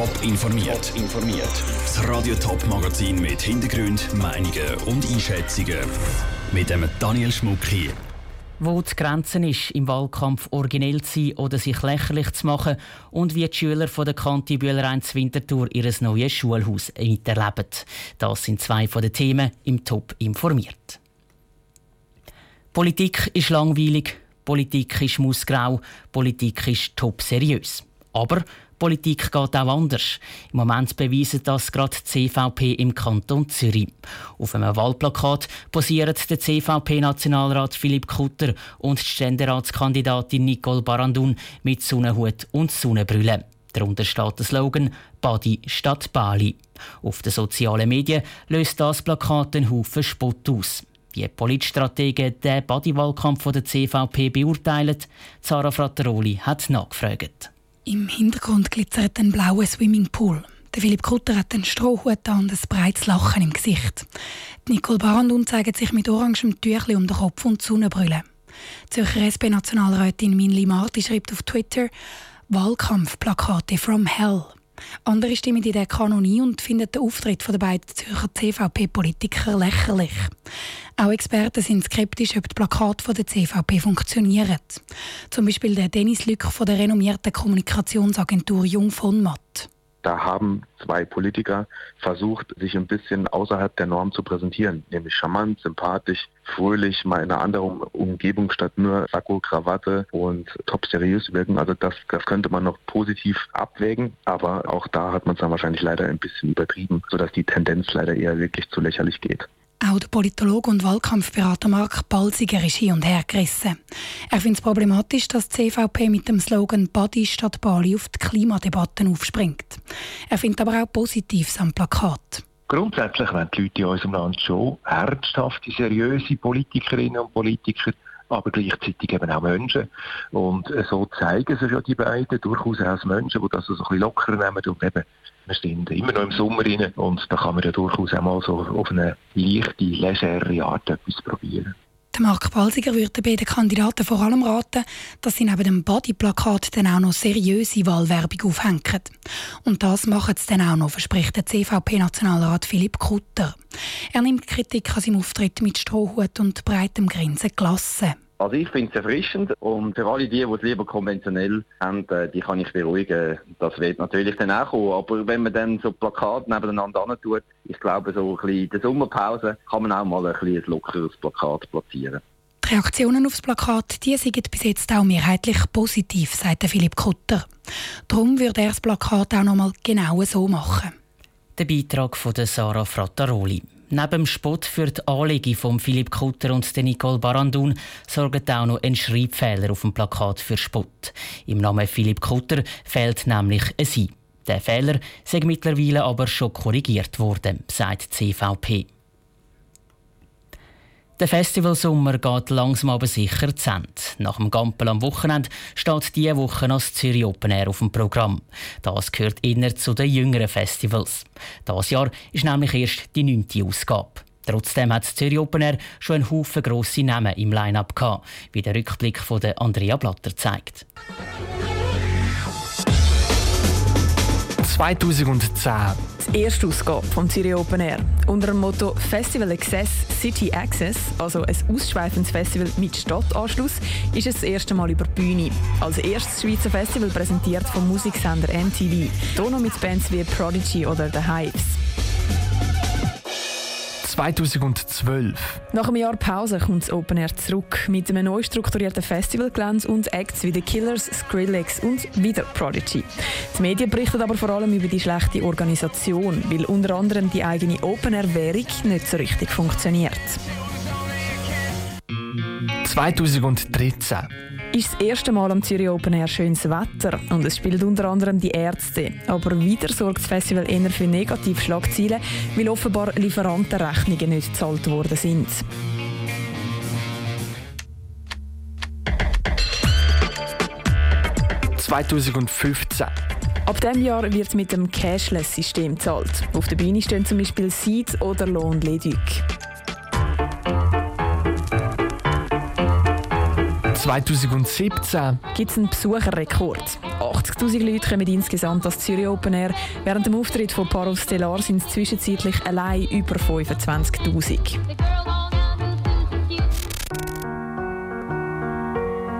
Top informiert. informiert. Das Radio Top Magazin mit Hintergrund, Meinungen und Einschätzungen mit dem Daniel Schmuck hier. Wo die Grenze ist, im Wahlkampf originell zu sein oder sich lächerlich zu machen und wie die Schüler von der Kanti Bühlerein Winterthur ihr neues Schulhaus miterleben. Das sind zwei von den Themen im Top informiert. Politik ist langweilig, Politik ist mussgrau, Politik ist top seriös. Aber Politik geht auch anders. Im Moment beweisen das gerade die CVP im Kanton Zürich. Auf einem Wahlplakat posieren der CVP-Nationalrat Philipp Kutter und die Ständeratskandidatin Nicole Barandun mit Sonnenhut und Sonnenbrille. Darunter steht der Slogan Badi statt Bali. Auf den sozialen Medien löst das Plakat einen Haufen Spott aus. Wie Politstrategen den Badi-Wahlkampf der CVP beurteilen, Zara Frattaroli hat nachgefragt. Im Hintergrund glitzert ein blauer Swimmingpool. Der Philipp Kutter hat einen Strohhut an und ein breites Lachen im Gesicht. Die Nicole Barandun zeigt sich mit orangem Tüchli um den Kopf und Sonnenbrille. Zürcher SP-Nationalrätin Minli Marti schreibt auf Twitter «Wahlkampfplakate from hell». Andere stimmen in der Kanonie und finden den Auftritt der beiden Zürcher CVP-Politiker lächerlich. Auch Experten sind skeptisch, ob die Plakate der CVP funktionieren. Zum Beispiel der Dennis Lück von der renommierten Kommunikationsagentur Jung von Matt. Da haben zwei Politiker versucht, sich ein bisschen außerhalb der Norm zu präsentieren, nämlich charmant, sympathisch, fröhlich, mal in einer anderen Umgebung statt nur Sakko, Krawatte und top seriös wirken. Also das, das könnte man noch positiv abwägen, aber auch da hat man es dann wahrscheinlich leider ein bisschen übertrieben, sodass die Tendenz leider eher wirklich zu lächerlich geht. Auch der Politologe und Wahlkampfberater Mark Balziger ist hin und her gerissen. Er findet es problematisch, dass die CVP mit dem Slogan Body statt Bali auf die Klimadebatten aufspringt. Er findet aber auch Positives am Plakat. Grundsätzlich wollen die Leute in unserem Land schon ernsthafte, seriöse Politikerinnen und Politiker, aber gleichzeitig eben auch Menschen. Und so zeigen sich ja die beiden durchaus als Menschen, die das so ein bisschen locker nehmen und eben wir sind immer noch im Sommer rein und da kann man ja durchaus auch mal so auf eine leichte, legere Art etwas probieren. Der Mark Balsiger würde den beiden Kandidaten vor allem raten, dass sie neben dem Bodyplakat dann auch noch seriöse Wahlwerbung aufhängen. Und das machen sie dann auch noch, verspricht der CVP-Nationalrat Philipp Kutter. Er nimmt Kritik an seinem Auftritt mit Strohhut und breitem Grinsen gelassen. Also ich finde es erfrischend und für alle die, die es lieber konventionell haben, äh, die kann ich beruhigen. Das wird natürlich dann auch kommen. Aber wenn man dann so Plakate nebeneinander an tut, ich glaube so ein bisschen in der Sommerpause kann man auch mal ein, bisschen ein lockeres Plakat platzieren. Die Reaktionen auf das Plakat die sind bis jetzt auch mehrheitlich positiv, sagt Philipp Kutter. Darum würde er das Plakat auch noch mal genau so machen. Der Beitrag von Sarah Frattaroli. Neben dem Spott für die Anlegung von Philipp Kutter und Nicole Barandun sorgt auch noch ein Schreibfehler auf dem Plakat für Spott. Im Namen Philipp Kutter fehlt nämlich ein Sie. Der Fehler sei mittlerweile aber schon korrigiert worden, sagt die CVP. Der Festivalsommer geht langsam aber sicher zu Ende. Nach dem Gampel am Wochenende steht diese Woche noch das Zürich Open Air auf dem Programm. Das gehört eher zu den jüngeren Festivals. Das Jahr ist nämlich erst die neunte Ausgabe. Trotzdem hat das Zürich Open Air schon einen Haufen grosse Namen im Line-Up gehabt, wie der Rückblick von Andrea Blatter zeigt. 2010. Die erste Ausgabe vom Zürich Open Air. Unter dem Motto Festival Access City Access, also ein ausschweifendes Festival mit Stadtanschluss, ist es das erste Mal über die Bühne. Als erstes Schweizer Festival präsentiert vom Musiksender MTV. Hier noch mit Bands wie Prodigy oder The Hives. 2012. Nach einem Jahr Pause kommt das Open Air zurück mit einem neu strukturierten Festivalgelände und Acts wie The Killers, Skrillex und wieder Prodigy. Die Medien berichten aber vor allem über die schlechte Organisation, weil unter anderem die eigene Open Air Währung nicht so richtig funktioniert. 2013 ist das erste Mal am Zürich Open Air schönes Wetter und es spielt unter anderem die Ärzte. Aber wieder sorgt das Festival eher für negative Schlagzeilen, weil offenbar Lieferantenrechnungen nicht gezahlt worden sind. ...2015. Ab diesem Jahr wird mit dem Cashless-System gezahlt. Auf der Bühne stehen zum Beispiel Seed oder Lohn Leduc. 2017 gibt es einen Besucherrekord. 80'000 Leute kommen insgesamt als Zürich Open Air. Während dem Auftritt von Paro Stellar sind es zwischenzeitlich allein über 25'000.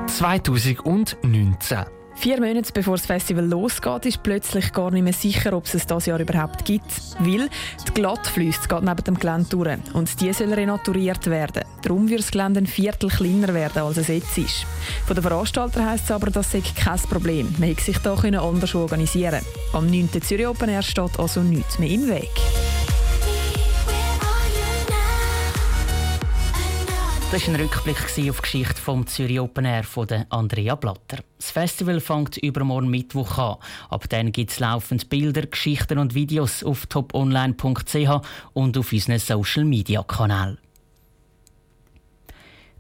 2019 Vier Monate bevor das Festival losgeht, ist plötzlich gar nicht mehr sicher, ob es es dieses Jahr überhaupt gibt. Weil die Glattflüsse geht neben dem Gelände durch und die sollen renaturiert werden. Darum wird das Gelände ein Viertel kleiner werden, als es jetzt ist. Von den Veranstaltern heisst es aber, das sei kein Problem. Man hätte sich da anders organisieren Am 9. Zürich Open Air steht also nichts mehr im Weg. Das war ein Rückblick auf die Geschichte vom Zürich Open Air von Andrea Blatter. Das Festival fängt übermorgen Mittwoch an. Ab dann gibt es laufend Bilder, Geschichten und Videos auf toponline.ch und auf unseren Social Media Kanälen.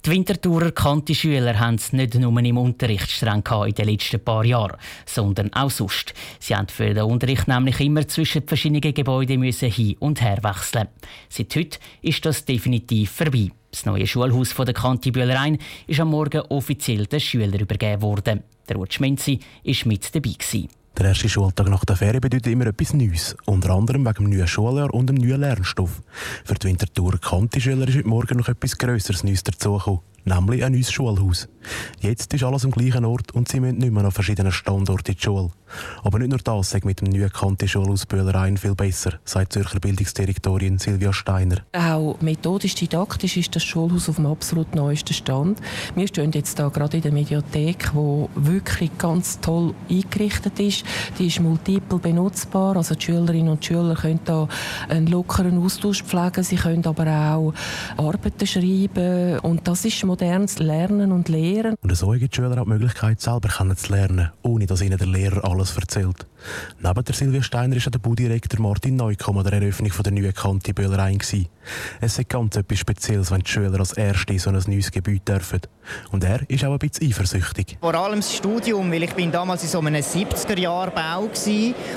Die Winterthurer Kanti-Schüler haben es nicht nur im Unterricht streng in den letzten paar Jahren, sondern auch sonst. Sie haben für den Unterricht nämlich immer zwischen verschiedenen Gebäuden hin und her wechseln. Seit heute ist das definitiv vorbei. Das neue Schulhaus von der Kantibühlerein ist am Morgen offiziell den Schülern übergeben worden. Der Ruth Schmenzi war mit dabei. Gewesen. Der erste Schultag nach der Ferien bedeutet immer etwas Neues. Unter anderem wegen dem neuen Schuljahr und dem neuen Lernstoff. Für die Winterthur Kanti-Schüler ist heute Morgen noch etwas Grösseres Neues dazugekommen nämlich ein neues Schulhaus. Jetzt ist alles am gleichen Ort und sie müssen nicht mehr an verschiedenen Standorten in die Schule. Aber nicht nur das sagt mit dem neuen Kante-Schulhaus Böhlereien viel besser, sagt Zürcher Bildungsdirektorin Silvia Steiner. Auch methodisch, didaktisch ist das Schulhaus auf dem absolut neuesten Stand. Wir stehen jetzt da gerade in der Mediathek, die wirklich ganz toll eingerichtet ist. Die ist multiple benutzbar, also die Schülerinnen und Schüler können da einen lockeren Austausch pflegen, sie können aber auch Arbeiten schreiben und das ist modernes Lernen und Lehren. Und so haben die Schüler auch die Möglichkeit, selber zu lernen, ohne dass ihnen der Lehrer alles erzählt. Neben der Silvia Steiner war der Baudirektor Martin Neukomm an der Eröffnung der neuen Kante Böllereien. Es ist ganz etwas Spezielles, wenn die Schüler als Erste in so ein neues Gebiet dürfen. Und er ist auch ein bisschen eifersüchtig. Vor allem das Studium, weil ich bin damals in so einem 70er-Jahr-Bau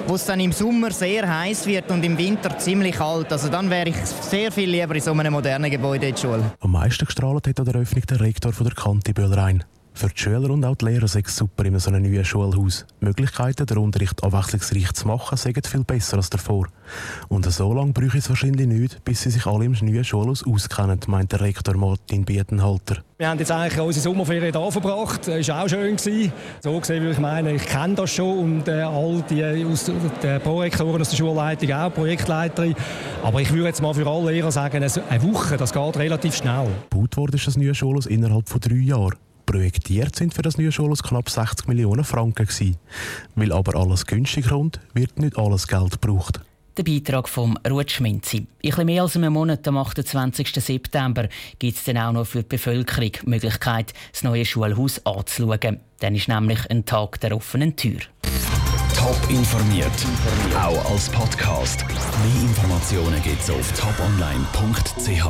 wo es dann im Sommer sehr heiß wird und im Winter ziemlich kalt. Also dann wäre ich sehr viel lieber in so einem modernen Gebäude in der Schule. Am meisten gestrahlt hat an der Eröffnung der Rektor von der Kante Böllerein. Für die Schüler und auch die Lehrer ist es super in so einem neuen Schulhaus. Die Möglichkeiten, den Unterricht abwechslungsreich zu machen, sind viel besser als davor. Und so lange bräuchte es wahrscheinlich nicht, bis sie sich alle im neuen Schulhaus auskennen, meint der Rektor Martin Bietenhalter. Wir haben jetzt eigentlich unsere Sommerferien hier verbracht. Es war auch schön. Gewesen. So gesehen würde ich meinen, ich kenne das schon und äh, all die aus den Prorektoren aus der Schulleitung auch, Projektleiterin. Aber ich würde jetzt mal für alle Lehrer sagen, eine Woche, das geht relativ schnell. Gebaut wurde das neue Schulhaus innerhalb von drei Jahren. Projektiert sind für das neue Schulhaus knapp 60 Millionen Franken gewesen. Weil aber alles günstig kommt, wird nicht alles Geld gebraucht. Der Beitrag vom Ruth Schminzi. In mehr als einem Monat, am 28. September, gibt es dann auch noch für die Bevölkerung die Möglichkeit, das neue Schulhaus anzuschauen. Dann ist nämlich ein Tag der offenen Tür. Top informiert, auch als Podcast. Mehr Informationen gibt es auf toponline.ch.